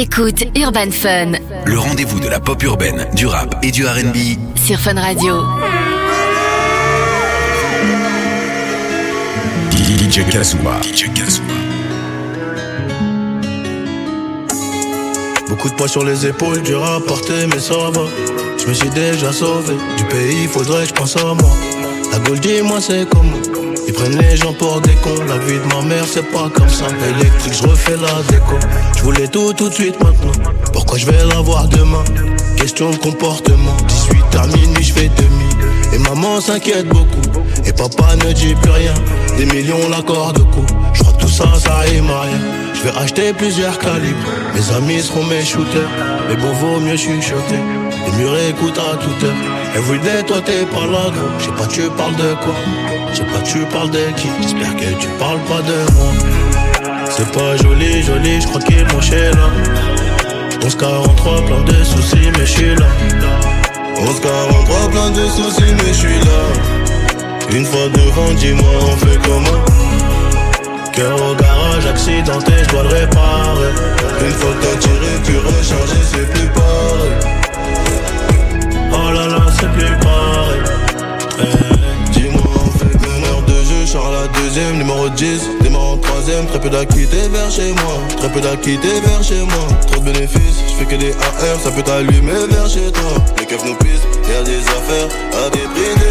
T'écoutes Urban Fun Le rendez-vous de la pop urbaine, du rap et du RB. sur Fun Radio. DJ Kazuma. DJ Kazuma. Beaucoup de poids sur les épaules, dur à porter, mais ça va. Je me suis déjà sauvé du pays, faudrait que je pense à moi. La Gold, dis-moi, c'est comment? Ils prennent les gens pour des cons. La vie de ma mère, c'est pas comme ça. Électrique, je refais la déco. Je voulais tout tout de suite maintenant. Pourquoi je vais l'avoir demain? Question de comportement. 18 à minuit, je fais demi. Et maman s'inquiète beaucoup. Et papa ne dit plus rien. Des millions l'accord de coup. Je crois que tout ça, ça rime à rien. Je vais acheter plusieurs calibres. Mes amis seront mes shooters. Mais bon, vaut mieux chuchoter. Les murs écoutent à toute heure. Everyday, toi t'es pas là. Je sais pas, tu parles de quoi? Je sais pas, tu parles de qui? J'espère que tu parles pas de moi. C'est pas joli, joli, je crois qu'il moché là. 1143, plein de soucis, mais je suis là. 1143, plein de soucis, mais je suis là. Une fois devant, dis-moi, on fait comment? Cœur au garage, accidenté, je dois le réparer. Une fois que t'as tiré, puis rechargé, c'est plus pareil. C'est plus. Eh, Dis-moi, on fait meneur de jeu, Charles la deuxième, numéro 10. Démarre en troisième, très peu d'acquittés vers chez moi. Très peu d'acquittés vers chez moi. Trop de bénéfices, je fais que des AR, ça peut t'allumer vers chez toi. Les keufs nous pissent, y'a des affaires à des prix de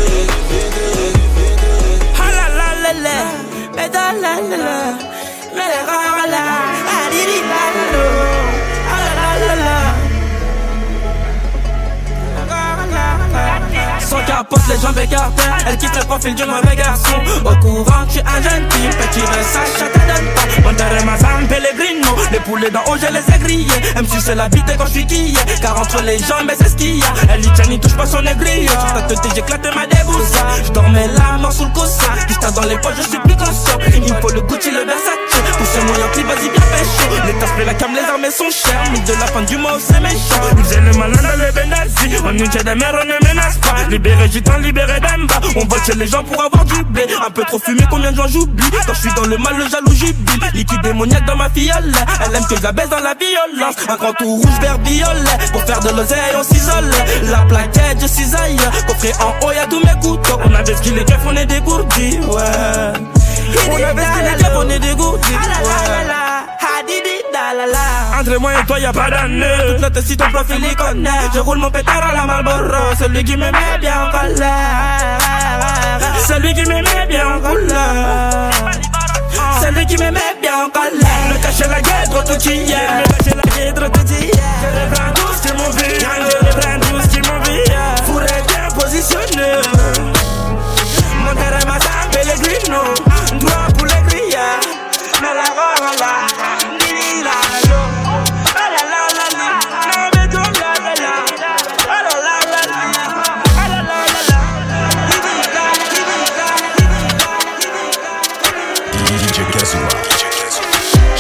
capote, les jambes écartées. Elle quitte le profil du mauvais garçon. Au courant que je suis un gentil Petit Versace, ça te donne pas Monterrey, Mazam, Pellegrino Les poulets d'en haut, je les ai grillés. Même si c'est la vie quand je suis quillé. Car entre les jambes, c'est ce qu'il y a. Elle dit tiens, n'y touche pas son Sur ta tête, j'éclate ma débousse Je dormais la mort sous le coussin. Juste dans les poches, je suis plus conscient Il me faut le Gucci, le Versace. Pour ce moyen plus, vas-y bien pécho Les tasses, la cam, les armes sont chères. Mais de la fin du mois, c'est méchant. Le malin dans les Benazzi On nous tient des mères, on ne menace pas. Libéré gitan, libéré d'Emba. On vole chez les gens pour avoir du blé. Un peu trop fumé, combien de gens j'oublie Quand je suis dans le mal, le jaloux jubile Liquide démoniaque dans ma fiole. Elle aime que je la baisse dans la violence. Un grand tout rouge, vert, violet. Pour faire de l'oseille, on s'isole. La plaquette, je cisaille. Coffret en haut, y'a tous mes couteaux. On avait ce qu'il est on est dégourdis, ouais. On avait ce qu'il est on est dégourdis, ouais entre moi et toi y'a pas d'année. Toute notre si ton profil y connaît Je roule mon pétard à la Marlboro. Celui qui me met bien en colère. Celui qui me met bien en colère. Celui qui me met bien en colère. Me la guêtre tout hier. Me cacher la guêtre tout hier. Je reprends tout ce qui m'en vit Je qui Fourré bien positionné Mon terrain m'a pour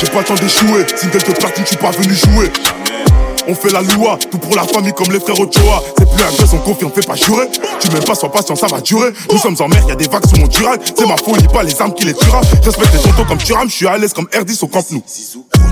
J'ai pas le temps d'échouer, single de platine, je suis pas venu jouer. On fait la loi, tout pour la famille comme les frères Ochoa. C'est plus un gosse, on confie, on fait pas jurer. Tu m'aimes pas, sois patient, ça va durer. Nous sommes en mer, y a des vagues sur mon dural. C'est ma folie, pas les armes qui les tuera. Respecte les tontons comme Turam, je suis à l'aise comme R10 au Camp Nou.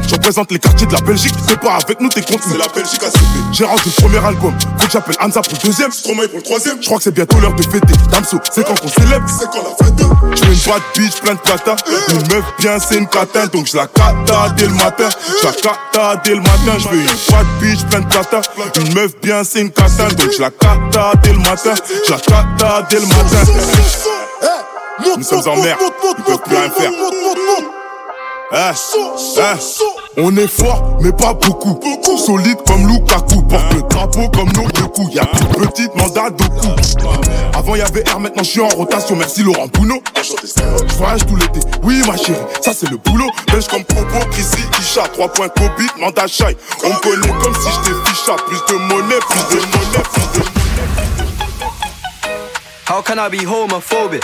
Je représente les quartiers de la Belgique, t'es pas avec nous, t'es contre. C'est la Belgique ACP. J'ai rendu le premier album, faut que j'appelle Hamza pour le deuxième. Stromae pour le troisième. Je crois que c'est bientôt l'heure de fêter. Damso, c'est quand qu'on célèbre. C'est quand la fête. Je veux une bad bitch, plein de plata. Une meuf bien, c'est une catin, donc je la cata dès le matin. Je la cata dès le matin. Je veux une bad bitch, plein de plata. Une meuf bien, c'est une catin, donc je la cata dès le matin. Je la cata dès le matin. Nous sommes en mer, ils peuvent plus rien faire. Eh, eh. On est fort, mais pas beaucoup. Solide comme Lukaku. Porte le drapeau comme nos deux coups. Y'a plus petite mandat de coups. Avant y'avait R, maintenant je suis en rotation. Merci Laurent Bounot. Je voyage tout l'été. Oui, ma chérie, ça c'est le boulot. Belge comme Popo, Chrissy, Isha. 3 points Kobe, mandat Shai. On connaît comme si j'étais ficha. Plus de monnaie, plus de monnaie, plus de How can I be homophobic?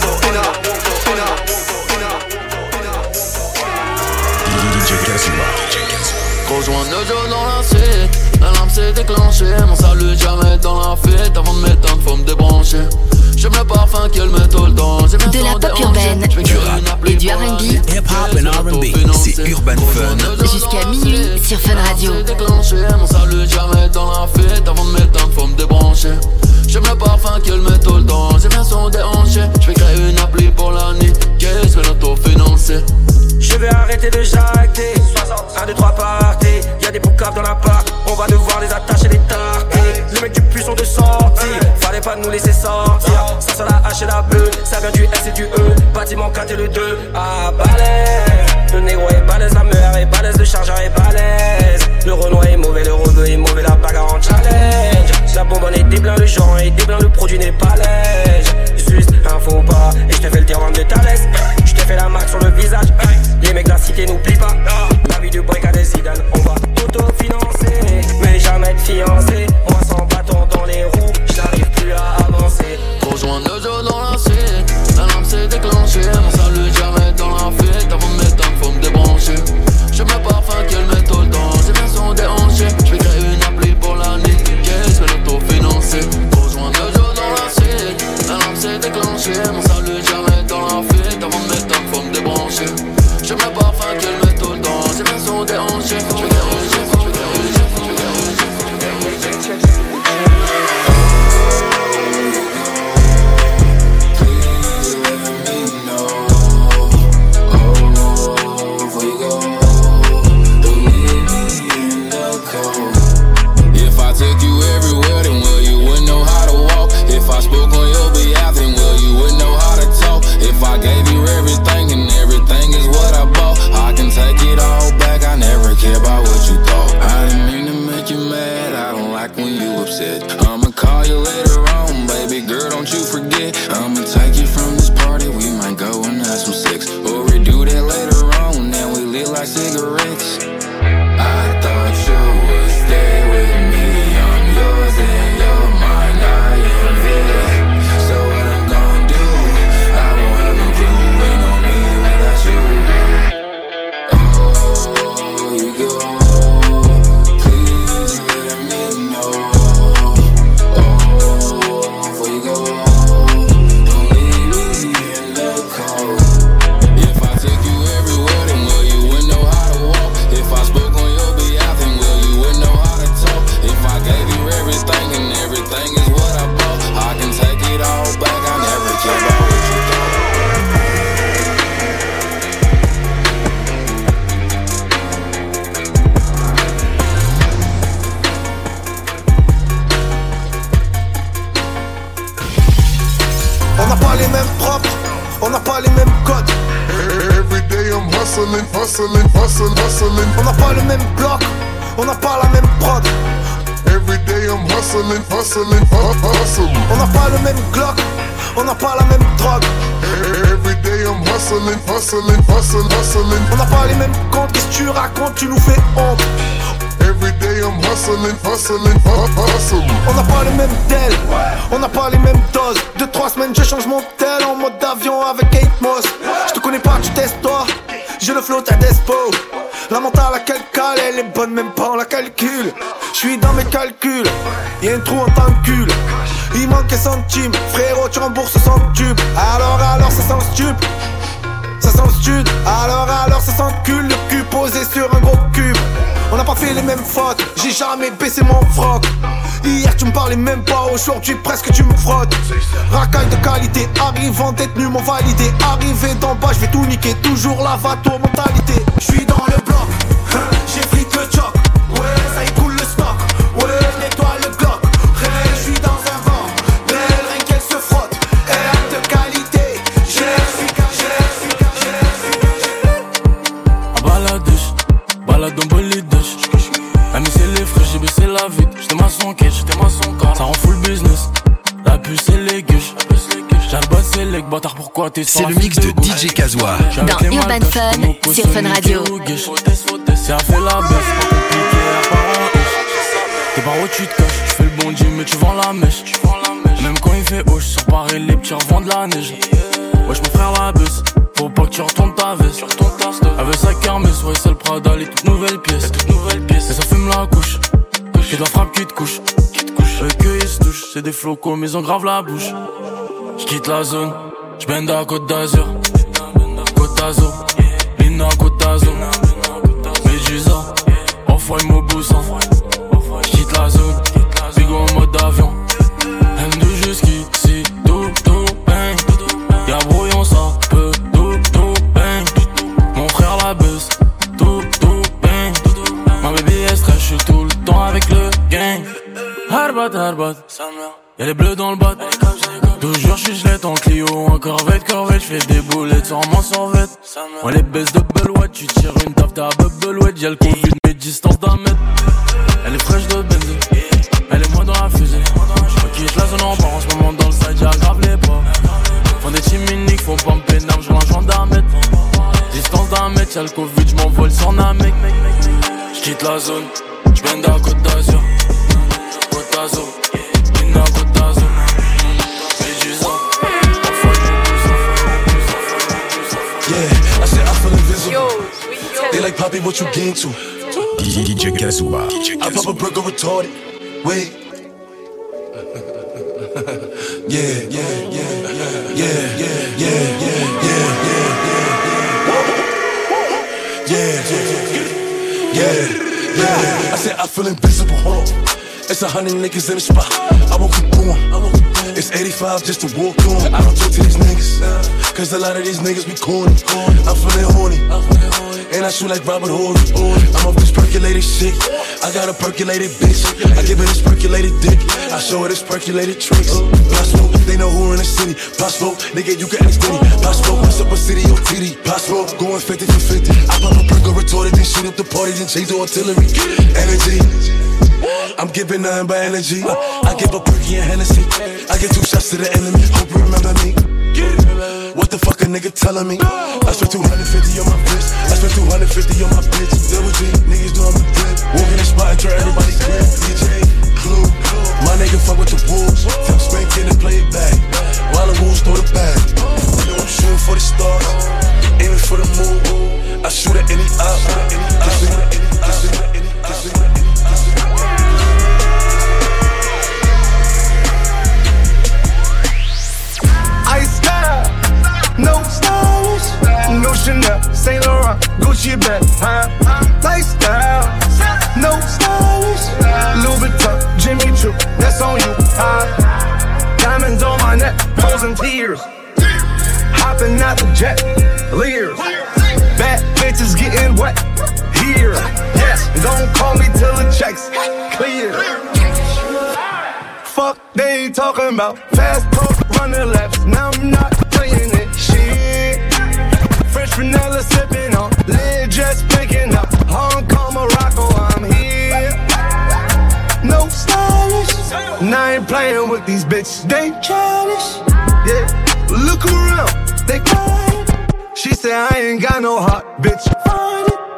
Rejoins Nojo dans la suite, l'alarme s'est déclenchée Mon salut jamais dans la fête Avant de m'éteindre faut me débrancher J'aime le parfum qu'elle met tout le temps J'aime De la pop urbaine, Du rap et du R&B. Hip-hop and R&B. C'est Urban Fun. Jusqu'à minuit sur Fun Radio. s'est déclenché Mon salut jamais dans la fête Avant de m'éteindre faut me débrancher J'aime le parfum qu'elle met tout le temps J'aime bien son déhanché. J'vais créer une appli pour la nuit Qu'est-ce que l'auto-financer. Je vais arrêter de jacter. 1, 2, 3 parties. Y'a des boucaves dans la part. On va devoir les attacher les tarter. Le mec du puissant de sortie. Fallait pas nous laisser sortir. Ça sur la H et la bleue Ça vient du S et du E. Bâtiment 4 et le 2 Ah balèze. Le négro est balèze. La meilleure est balèze. Le chargeur est balèze déblin Le genre est déblin Le produit n'est pas lège Juste un faux pas Et je te fais le tirant de laisse Je te fais la marque sur le visage. Les mecs de la cité n'oublient pas. La vie du break à des Zidane On va autofinancer Mais jamais de fiancé on n'a pas les mêmes codes. Every day I'm hustling, hustling, hustling, hustling. On n'a pas le même bloc, on n'a pas la même prod. Every day I'm hustling, hustling, hu- hustling. On n'a pas le même Glock, on n'a pas la même drogue. Every day I'm hustling, hustling, hustling, hustling. On n'a pas les mêmes comptes, qu'est-ce que tu racontes, tu nous fais honte. I'm. On n'a pas les mêmes tel, on n'a pas les mêmes doses. Deux, trois semaines, je change mon tel en mode avion avec Kate Moss. Je te connais pas, tu testes toi. J'ai le flow, t'as despo. La mentale à quel cale, elle est bonne, même pas on la calcule. Je suis dans mes calculs, y'a un trou en tant cul. Il manque un centime, frérot, tu rembourses sans tube. Alors, alors, ça sent stup. Ça sent stud, alors alors ça sent cul, posé sur un gros cube. On n'a pas fait les mêmes fautes, j'ai jamais baissé mon froc. Hier tu me parlais même pas, aujourd'hui presque tu me frottes. Racaille de qualité, arrivant détenu m'ont validé. Arrivé d'en bas, je vais tout niquer, toujours la vato mentalité. Je suis dans le pourquoi t'es C'est le mix de DJ Kazoa. Dans Urban Fun sur Fun Radio. Ça fait la baisse. T'es pas où tu te caches, tu fais le bon mais tu vends la mèche. Même quand il fait haut, sur Paris, les petits revendent la neige. Wesh mon frère la bus, faut pas que tu retournes ta veste. Elle veut sa kermesse, ouais c'est le Prada, les toutes nouvelles pièces. Et ça fume la couche, c'est de la frappe qui te couche. Eux que ils se touchent, c'est des flocos mais ils ont grave la bouche. J'quitte la zone, j'bende à Côte d'Azur. Côte d'Azur, Lina Côte d'Azur. Medusa, off-white Mobusan. J'quitte la zone, bigo en mode avion. M2 jusqu'ici, tout, tout, bang. Y'a brouillon, ça peut, tout, tout, bang. Mon frère la buzz, tout, tout, bang. Ma baby est stress, j'suis tout le temps avec le gang. Harbat, harbat, y'a les bleus dans le Toujours j'suis gelette en Clio, en corvette, corvette, j'fais des boulettes sur mon sorvette. Moi les baisses de Belouette, tu tires une taf, t'as Belouette, y'a le Covid, mais distance d'un mètre. Elle est fraîche de benzine, elle est moi dans la fusée. Je quitte la zone en part en ce moment dans le side, j'aggrave les pas. Font des teams uniques, faut pas me pénal, je un gendarmette. Distance d'un mètre, y'a le Covid, j'm'envole sur un mec. J'quitte la zone, j'bende à Côte d'Azur. Poppy, what you gain to? DJ. I pop a burger retarded. Wait. yeah, yeah, yeah, yeah, yeah, yeah, yeah, yeah, yeah, yeah, yeah, yeah, yeah. I said I feel invisible. It's a hundred niggas in the spot. I won't keep going. It's 85 just to walk on. I don't talk to these niggas. Cause a lot of these niggas be corny. I'm feeling horny. And I shoot like Robert Horry. I'm off this percolated shit. I got a percolated bitch. I give her this percolated dick. I show her this percolated tricks. Possible, they know who in the city. Possible, nigga, you can ask Diddy. Possible, what's up a city on TD. Possible, going 50 for 50. I pop a perk retorted, then shoot up the party, then change the artillery. Energy. I'm giving nothing but energy. I give a perky and Hennessy. I get two shots to the enemy. Hope you remember me. The a nigga telling me? I spent 250 on my wrist. I spent 250 on my bitch. Double G, niggas doing me good. Walk in the spot and turn everybody grip. DJ, Clue. My nigga fuck with the wolves. Tell spanking and play it back. While the wolves throw the bag. You know I'm shooting for the stars. Aiming for the moon. I shoot at any op. I shoot at any op. Any op. Any op. Chanel, Saint Laurent, Gucci bag, huh? Lifestyle, no stylish, Louis Vuitton, Jimmy Choo, that's on you, huh? Diamonds on my neck, frozen tears, hopping out the jet, leers, bad bitches getting wet here, yes. Don't call me till the checks clear. Fuck they talking about fast talk, running laps. Now I'm not playing with these bitches. They childish. Yeah. Look around, they quiet. She said I ain't got no heart, bitch. Find it.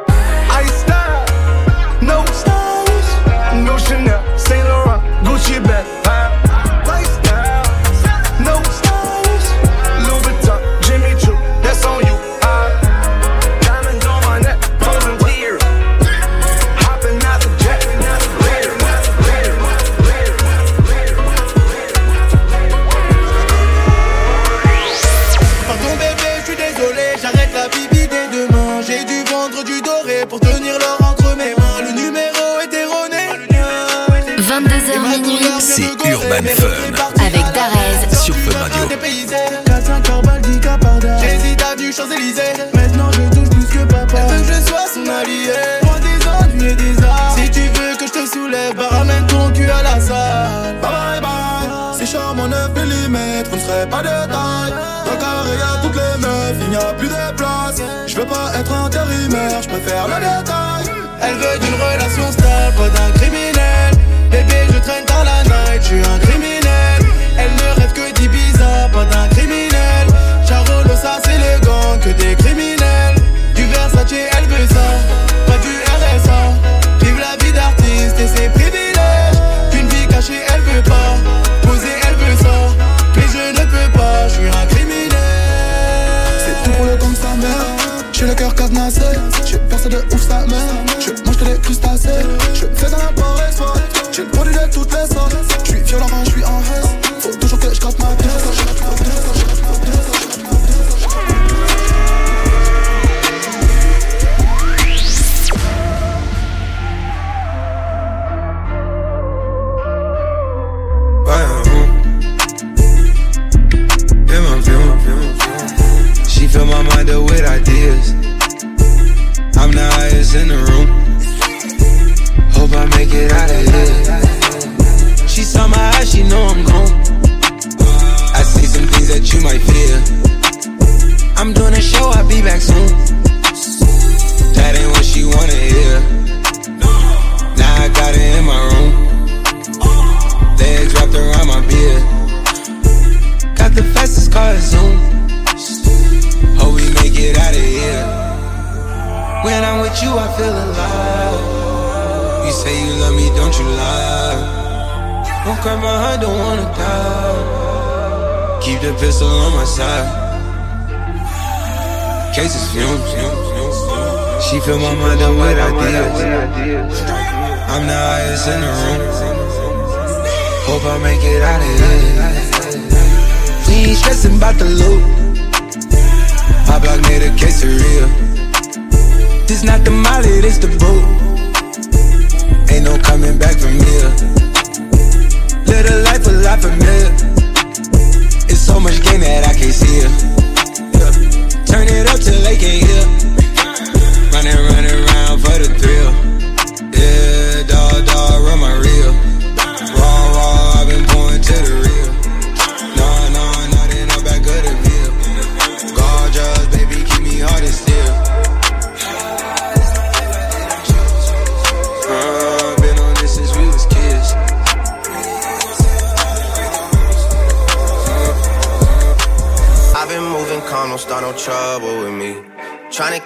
Vendre du doré pour tenir l'or entre mes mains. Le numéro est erroné. 22h minuit C'est Urban Fun avec Darez. sur Fun Radio. Dépaysé, 4-5 heures baldi caparda. J'hésite à du Champs-Élysées. Maintenant je touche plus que papa. Elle veut que je sois son allié. Moi des ennuis et des arts. Si tu veux que je te soulève, bah ramène ton cul à la salle. Bye bye bye. C'est charmant 9 mm, vous ne serez pas de taille. Dans le carré il n'y a plus de place. Je veux pas être intérimaire, je préfère le détail. Elle veut d'une relation stable, pas d'un criminel. Bébé, je traîne dans la night, je suis un criminel. Elle ne rêve que d'Ibiza, pas d'un criminel. Charo ça c'est les gangs, que des criminels. Du Versace, elle veut ça, J'ai le cœur cadenassé. J'ai percé de ouf sa mère. Je mange que des crustacés. Je fais dans la paresse, J'ai le produit de toutes les sortes. Je suis violent with you, I feel alive. You say you love me, don't you lie? Don't cry my heart, don't wanna die. Keep the pistol on my side. Cases fumes. She fill my mind up with ideas. I'm the highest in the room. Hope I make it out of here. We ain't stressing about the loot. My block made a quesadilla. This not the molly, this the boot. Ain't no coming back from here. A life a lot familiar. It's so much game that I can't see it. Yeah. Turn it up till they can't hear. Running, running around for the thrill.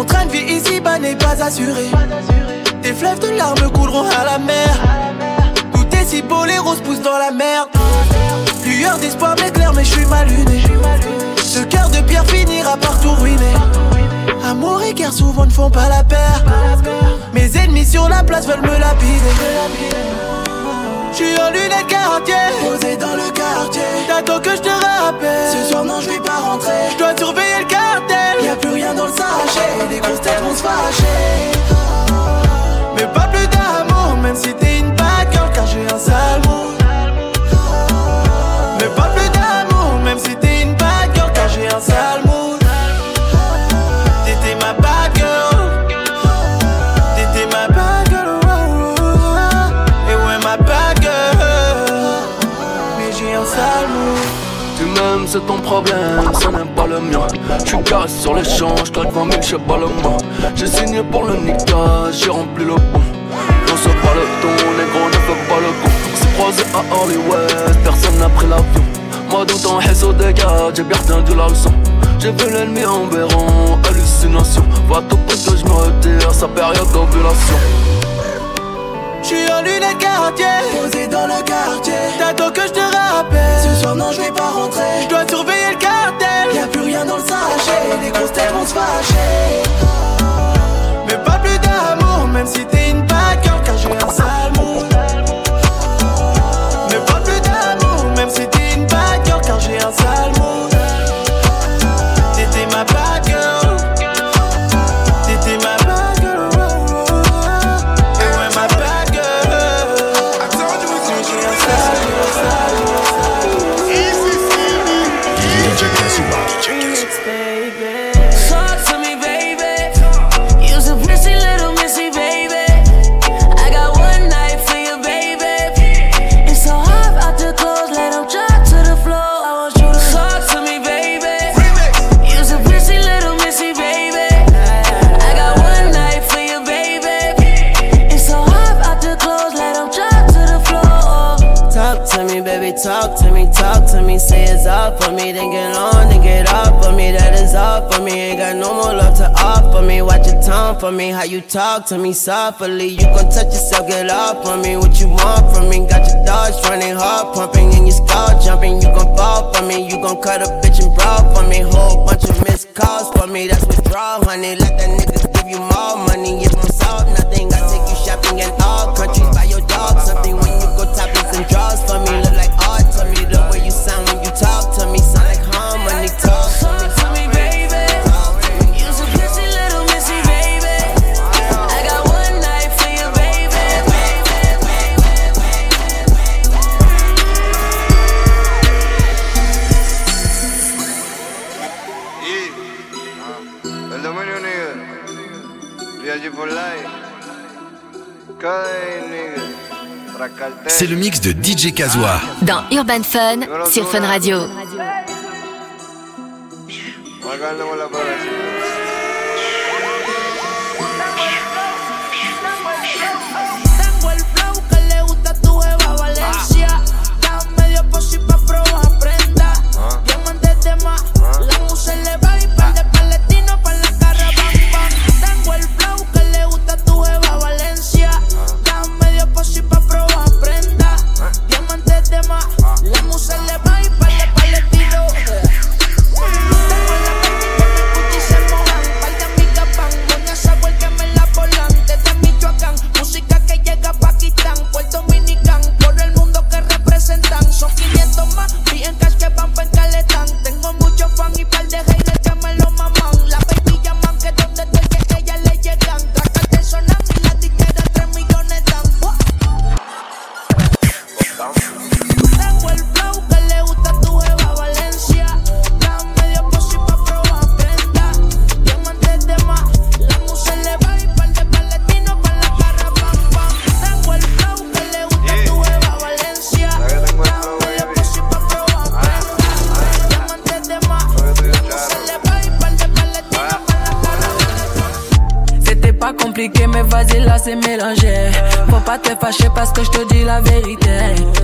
Mon train de vie ici-bas n'est pas assuré. Des fleuves de larmes couleront à la mer. Tout est si beau, les roses poussent dans la merde. Lueur d'espoir m'éclaire, mais je suis mal luné. Ce cœur de pierre finira par tout ruiner. Amour et guerre souvent ne font pas la paire. Mes ennemis sur la place veulent me lapider. Je suis en lunettes quartier, posé dans le quartier. T'attends que je te rappelle. Ce soir, non, je vais pas rentrer. Je dois surveiller le cartel. Y'a plus rien dans le sachet. Les grosses têtes vont se fâcher. Mais pas plus d'amour, même si t'es une girl, car j'ai un sale. C'est ton problème, ça n'est pas le mien. Tu casse sur les champs, j'claque 20 000, j'sais pas le main. J'ai signé pour le Nika, j'ai rempli le pont. On se pas le ton, négro ne fait pas le con. C'est croisé à Hollywood, personne n'a pris l'avion. Moi ton réseau des gars, j'ai bien retenu la leçon. J'ai vu l'ennemi en béron, hallucination. Va tout près que je me retire, sa période d'ovulation. J'suis en lunettes quartier, posé dans le quartier. T'attends que je te rappelle. Ce soir, non, je vais pas rentrer. Je dois surveiller le cartel. Y'a plus rien dans le sachet. Les grosses têtes vont se fâcher. Mais pas plus d'amour, même si t'es une girl, car j'ai un sale me, then get on, then get off for me. That is all for me. Ain't got no more love to offer me. Watch your tongue for me, how you talk to me softly. You gon' touch yourself, get off on me. What you want from me? Got your dogs running hard, pumping, and your skull jumping. You gon' fall for me, you gon' cut a bitch and brawl for me. Whole bunch of missed calls for me. That's withdrawal, honey. Let that niggas give you more money. Le mix de DJ Kazoa. Dans Urban Fun sur Fun Radio.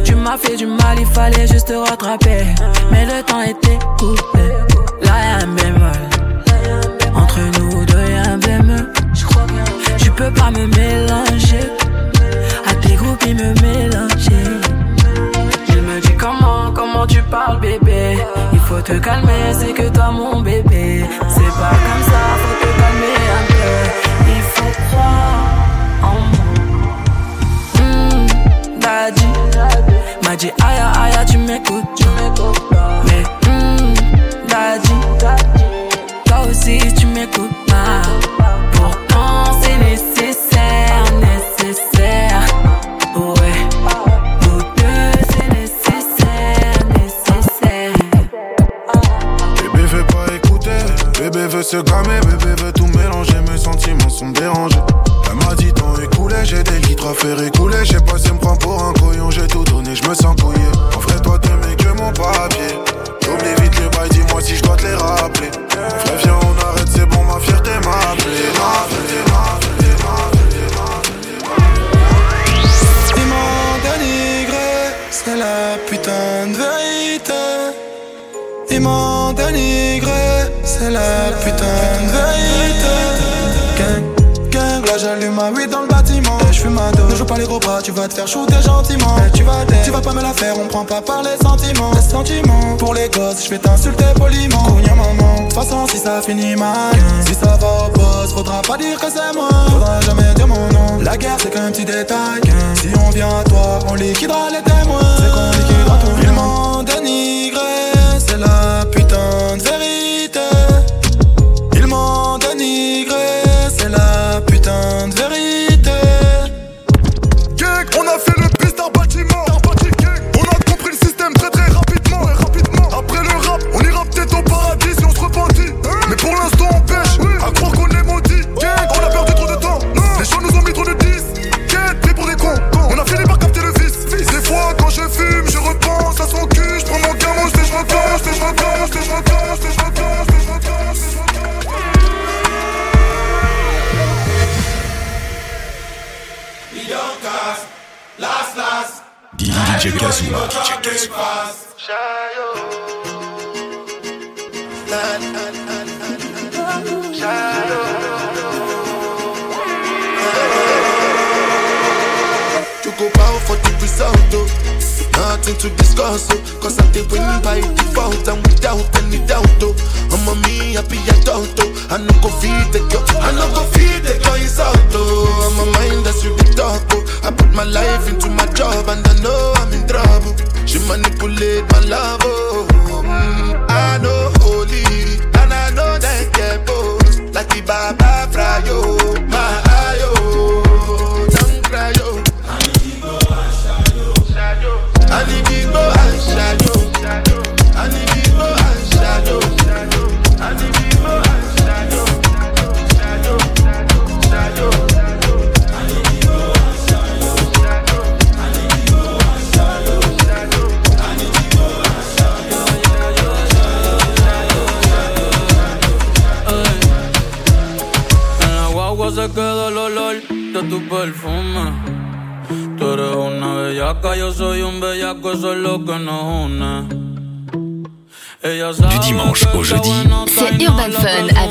Tu m'as fait du mal, il fallait juste te rattraper. Mais le temps était coupé. Là y'a un bémol. Entre nous deux y'a un bémol. Tu peux pas me mélanger. À tes groupes, ils me mélanger. Il me dit comment, comment tu parles, bébé. Il faut te calmer, c'est que toi mon bébé. C'est pas comme ça, faut te calmer un peu. Il faut croire m'a dit aïe aïe, tu m'écoutes. Mais hmm, daddy, toi aussi tu m'écoutes pas. Pourtant c'est nécessaire, nécessaire. Ouais, nous deux c'est nécessaire, nécessaire. Bébé veut pas écouter, bébé veut se calmer, bébé veut des litres à faire écouler. J'ai passé me prend pour un coyon, j'ai tout donné, je me sens couillé. En vrai, toi, t'es mec que mon papier. J'oublie vite les bails, dis-moi si je dois te les rappeler. Frère, viens, on arrête, c'est bon, ma fierté m'a m'appelé. c'est la putain de vérité. Ils m'ont dénigré, c'est la putain de vérité. Gang, gang, là j'allume ma 8 dans le pas les gros bras, tu vas te faire shooter gentiment. Tu vas tu vas pas me la faire, on prend pas par les sentiments. Les sentiments pour les gosses, je vais t'insulter poliment. Cogna maman, de toute façon, si ça finit mal, si ça va au boss, faudra pas dire que c'est moi. Faudra jamais dire mon nom. La guerre, c'est qu'un petit détail. Si on vient à toi, on liquidera les témoins.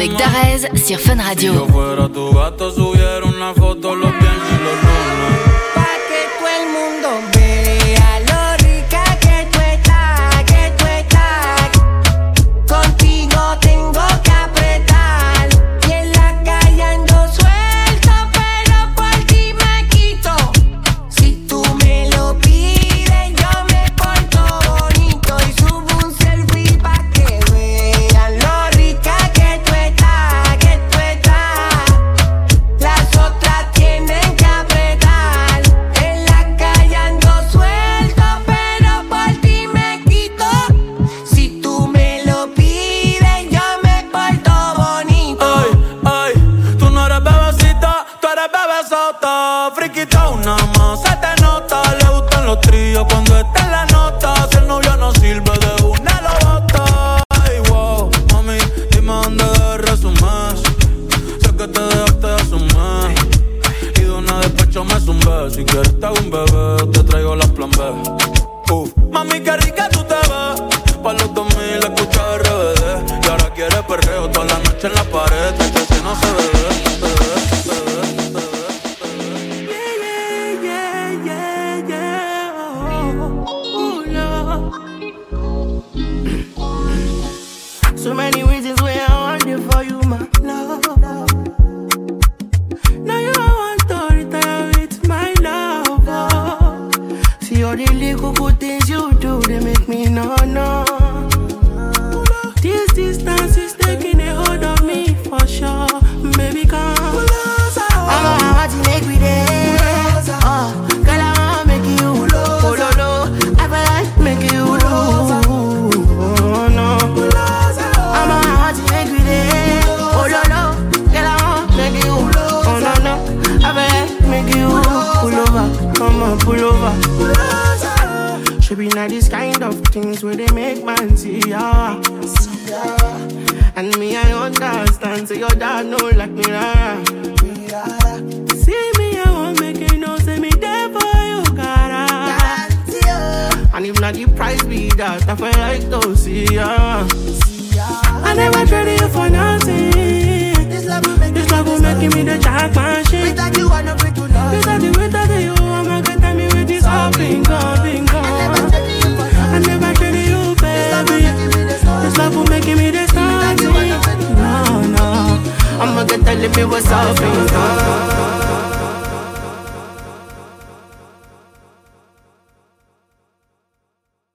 avec Darez sur Fun Radio. Si quieres te hago un bebé, te traigo las plan B. Uh. Mami, qué rica tú te ves. Pa' los 2000 escuchas RBD. Y ahora quieres perreo toda la noche en la pared. Esta no se bebe. give me the jackpot shit. Without you, I no pray to love. Without you, without you, I'm gonna good me with this all bingo, bingo. I never treated you, baby. This love will make me this time. No, no, I'm gonna good time me what's all bingo.